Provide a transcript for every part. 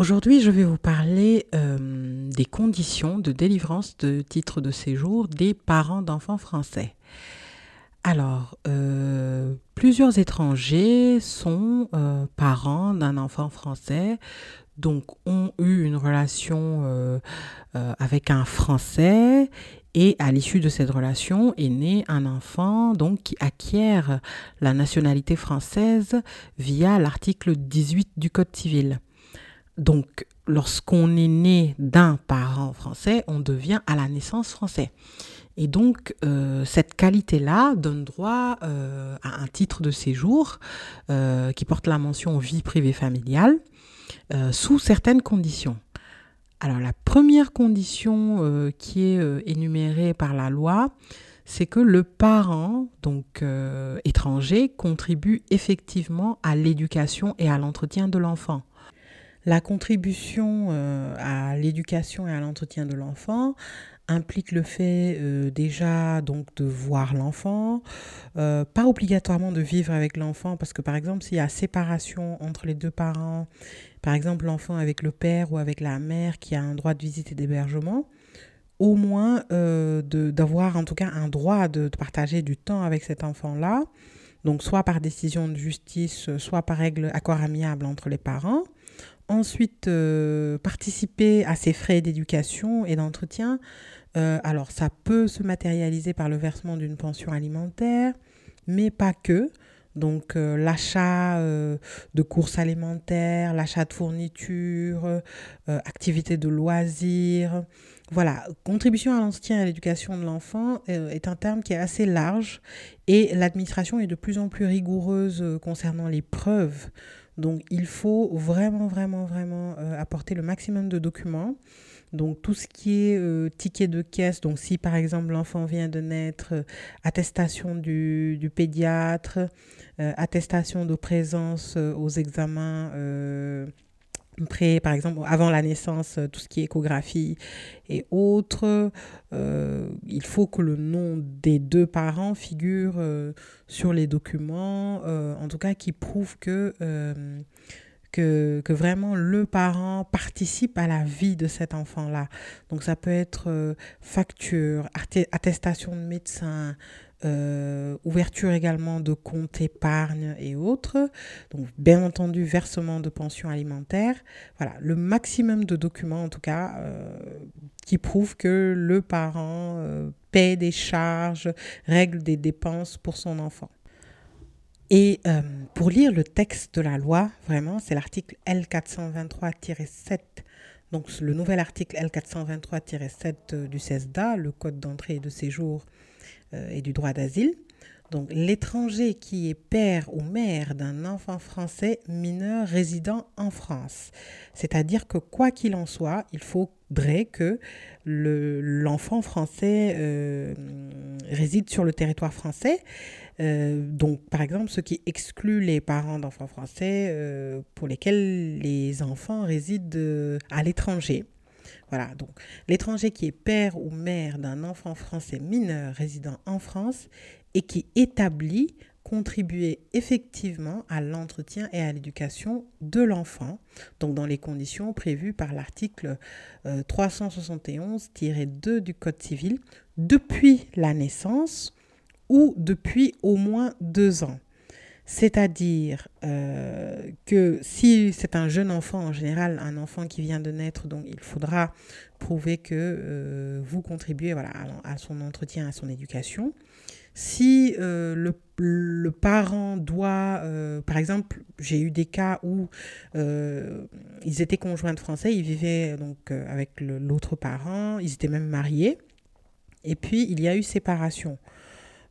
Aujourd'hui, je vais vous parler euh, des conditions de délivrance de titre de séjour des parents d'enfants français. Alors, euh, plusieurs étrangers sont euh, parents d'un enfant français, donc ont eu une relation avec un Français et à l'issue de cette relation est né un enfant donc qui acquiert la nationalité française via l'article 18 du Code civil. Donc, lorsqu'on est né d'un parent français, on devient à la naissance français. Et donc, euh, cette qualité-là donne droit euh, à un titre de séjour euh, qui porte la mention vie privée familiale sous certaines conditions. Alors, la première condition qui est énumérée par la loi, c'est que le parent, donc étranger, contribue effectivement à l'éducation et à l'entretien de l'enfant. La contribution euh, à l'éducation et à l'entretien de l'enfant implique le fait euh, déjà donc de voir l'enfant, euh, pas obligatoirement de vivre avec l'enfant parce que par exemple s'il y a séparation entre les deux parents, par exemple l'enfant avec le père ou avec la mère qui a un droit de visite et d'hébergement, au moins d'avoir en tout cas un droit de, de, partager du temps avec cet enfant-là, donc soit par décision de justice, soit par règle accord amiable entre les parents ensuite euh, participer à ces frais d'éducation et d'entretien. Euh, alors ça peut se matérialiser par le versement d'une pension alimentaire, mais pas que. Donc euh, l'achat de courses alimentaires, l'achat de fournitures, activités de loisirs. Voilà, contribution à l'entretien et à l'éducation de l'enfant est un terme qui est assez large et l'administration est de plus en plus rigoureuse concernant les preuves donc il faut vraiment, vraiment, vraiment euh, apporter le maximum de documents. Donc tout ce qui est euh, ticket de caisse, donc si par exemple l'enfant vient de naître, euh, attestation du, pédiatre, attestation de présence aux examens près, par exemple, avant la naissance, euh, tout ce qui est échographie et autres. Euh, il faut que le nom des deux parents figure euh, sur les documents, en tout cas qui prouvent que, que, que, vraiment le parent participe à la vie de cet enfant-là. Donc ça peut être facture, attestation de médecin, euh, ouverture également de comptes épargne et autres. Donc, bien entendu, versement de pension alimentaire. Voilà, le maximum de documents, en tout cas, euh, qui prouvent que le parent euh, paie des charges, règle des dépenses pour son enfant. Et pour lire le texte de la loi, vraiment, c'est l'article L423-7 donc le nouvel article L423-7 du CESDA, le Code d'entrée et de séjour et du droit d'asile. Donc l'étranger qui est père ou mère d'un enfant français mineur résidant en France. C'est-à-dire que quoi qu'il en soit, il faudrait que l'enfant français euh, réside sur le territoire français. Euh, donc par exemple, ce qui exclut les parents d'enfants français pour lesquels les enfants résident à l'étranger. Voilà, donc l'étranger qui est père ou mère d'un enfant français mineur résidant en France et qui établit contribuer effectivement à l'entretien et à l'éducation de l'enfant, donc dans les conditions prévues par l'article 371-2 euh, du Code civil, depuis la naissance ou depuis au moins deux ans. C'est-à-dire euh, que si c'est un jeune enfant, en général, un enfant qui vient de naître, donc il faudra prouver que euh, vous contribuez voilà, à, son entretien, à son éducation. Si euh, le, parent doit, par exemple, j'ai eu des cas où ils étaient conjoints de français, ils vivaient donc avec l'autre parent, ils étaient même mariés, et puis il y a eu séparation.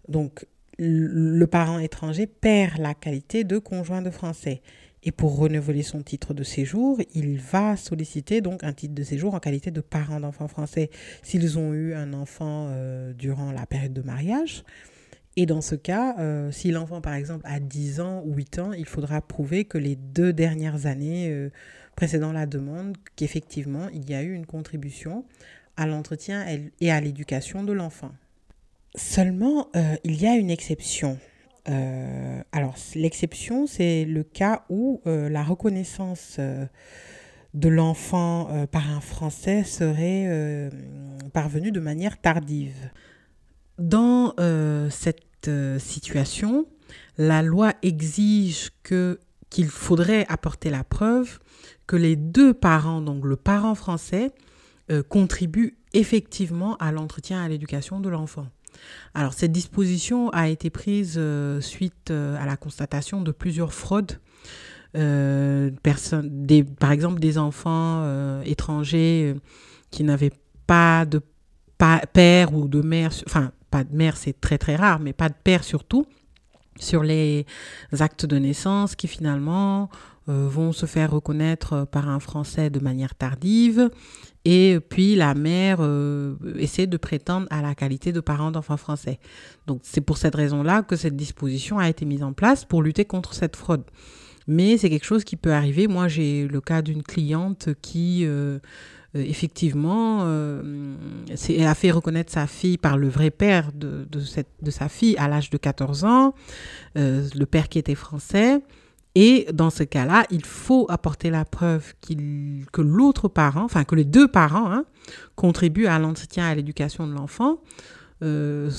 Donc le parent étranger perd la qualité de conjoint de français. Et pour renouveler son titre de séjour, il va solliciter donc un titre de séjour en qualité de parent d'enfants français s'ils ont eu un enfant euh, durant la période de mariage. Et dans ce cas, euh, si l'enfant par exemple a 10 ans ou 8 ans, il faudra prouver que les deux dernières années euh, précédant la demande, qu'effectivement il y a eu une contribution à l'entretien et à l'éducation de l'enfant. Seulement, il y a une exception. Euh, alors, l'exception, c'est le cas où euh, la reconnaissance euh, de l'enfant par un Français serait parvenue de manière tardive. Dans cette situation, la loi exige que qu'il faudrait apporter la preuve que les deux parents, donc le parent français, contribuent effectivement à l'entretien et à l'éducation de l'enfant. Alors cette disposition a été prise euh, suite euh, à la constatation de plusieurs fraudes. Euh, par exemple des enfants étrangers qui n'avaient pas de père ou de mère, enfin pas de mère c'est très très rare, mais pas de père surtout, sur les actes de naissance qui finalement vont se faire reconnaître par un Français de manière tardive et puis la mère euh, essaie de prétendre à la qualité de parent d'enfants français. Donc c'est pour cette raison-là que cette disposition a été mise en place pour lutter contre cette fraude. Mais c'est quelque chose qui peut arriver. Moi j'ai le cas d'une cliente qui... Euh, euh, effectivement, elle a fait reconnaître sa fille par le vrai père de sa fille à l'âge de 14 ans, le père qui était français. Et dans ce cas-là, il faut apporter la preuve que l'autre parent, enfin que les deux parents, hein, contribuent à l'entretien et à l'éducation de l'enfant. Euh,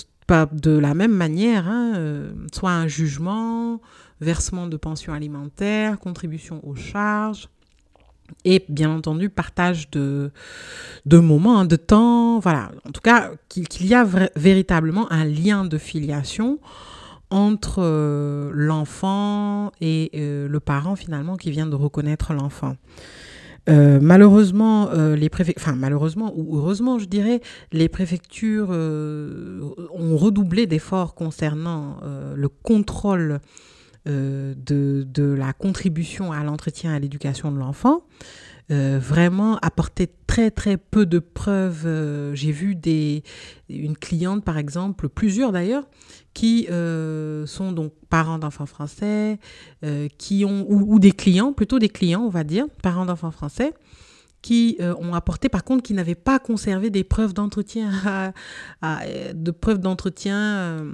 de la même manière, hein, euh, soit un jugement, versement de pension alimentaire, contribution aux charges, et bien entendu partage de, de moments, hein, de temps, voilà. En tout cas, qu'il y a véritablement un lien de filiation entre euh, l'enfant et euh, le parent finalement qui vient de reconnaître l'enfant. Euh, malheureusement, les préfectures, enfin malheureusement ou heureusement, je dirais, les préfectures ont redoublé d'efforts concernant le contrôle de, de, la contribution à l'entretien et à l'éducation de l'enfant. Euh, vraiment apporter très très peu de preuves. Euh, j'ai vu des, une cliente par exemple, plusieurs d'ailleurs, qui euh, sont donc parents d'enfants français, qui ont ou, des clients, plutôt des clients on va dire, parents d'enfants français, qui ont apporté par contre qui n'avaient pas conservé des preuves d'entretien, de preuves d'entretien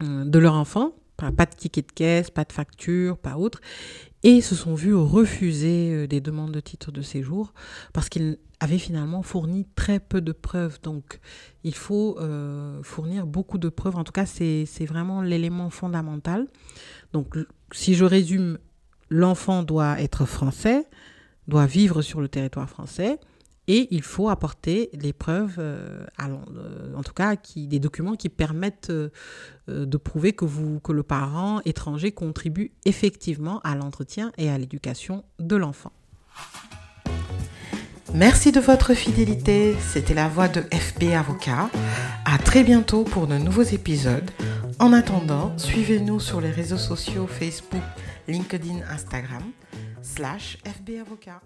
de leur enfant pas de ticket de caisse, pas de facture, pas autre, et se sont vus refuser euh, des demandes de titre de séjour parce qu'ils avaient finalement fourni très peu de preuves. Donc il faut euh, fournir beaucoup de preuves. En tout cas, c'est vraiment l'élément fondamental. Donc si je résume, l'enfant doit être français, doit vivre sur le territoire français, et il faut apporter les preuves, euh, euh, en tout cas des documents qui permettent euh, de prouver que, vous, que le parent étranger contribue effectivement à l'entretien et à l'éducation de l'enfant. Merci de votre fidélité. C'était la voix de FB Avocat. À très bientôt pour de nouveaux épisodes. En attendant, suivez-nous sur les réseaux sociaux Facebook, LinkedIn, Instagram, slash FB Avocat.